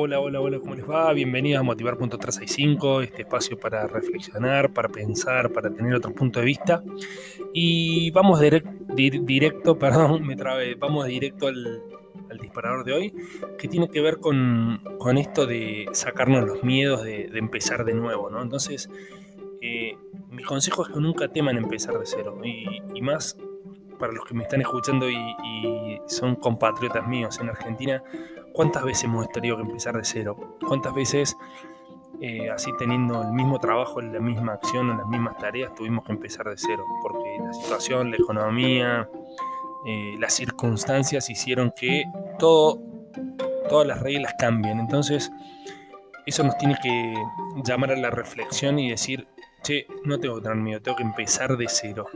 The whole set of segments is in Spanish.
Hola, hola, hola, ¿cómo les va? Bienvenidos a Motivar.365, este espacio para reflexionar, para pensar, para tener otro punto de vista. Y vamos directo, perdón, me trabé, vamos directo al, disparador de hoy, que tiene que ver con, esto de sacarnos los miedos de, empezar de nuevo, ¿no? Entonces, eh, mi consejo es que nunca teman empezar de cero, y, más para los que me están escuchando y son compatriotas míos en Argentina, ¿Cuántas veces hemos tenido que empezar de cero? ¿Cuántas veces, eh, así teniendo el mismo trabajo, la misma acción o las mismas tareas, tuvimos que empezar de cero? Porque la situación, la economía, eh, las circunstancias hicieron que todas las reglas cambien. Entonces, eso nos tiene que llamar a la reflexión y decir, che, no tengo que tener miedo, tengo que empezar de cero.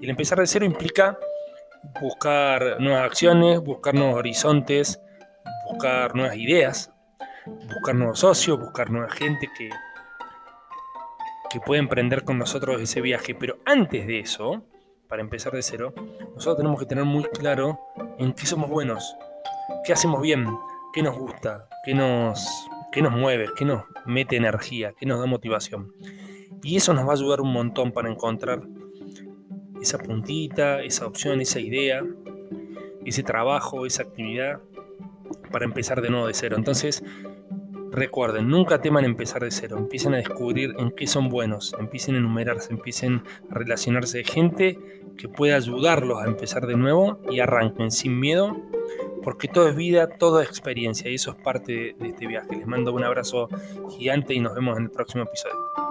Y el empezar de cero implica buscar nuevas acciones, buscar nuevos horizontes, buscar nuevas ideas, buscar nuevos socios, buscar nueva gente que, que pueda emprender con nosotros ese viaje. Pero antes de eso, para empezar de cero, nosotros tenemos que tener muy claro en qué somos buenos, qué hacemos bien, qué nos gusta, qué nos, qué nos mueve, qué nos mete energía, qué nos da motivación. Y eso nos va a ayudar un montón para encontrar esa puntita, esa opción, esa idea, ese trabajo, esa actividad para empezar de nuevo de cero. Entonces, recuerden, nunca teman empezar de cero. Empiecen a descubrir en qué son buenos, empiecen a enumerarse, empiecen a relacionarse de gente que pueda ayudarlos a empezar de nuevo y arranquen sin miedo, porque todo es vida, todo es experiencia y eso es parte de este viaje. Les mando un abrazo gigante y nos vemos en el próximo episodio.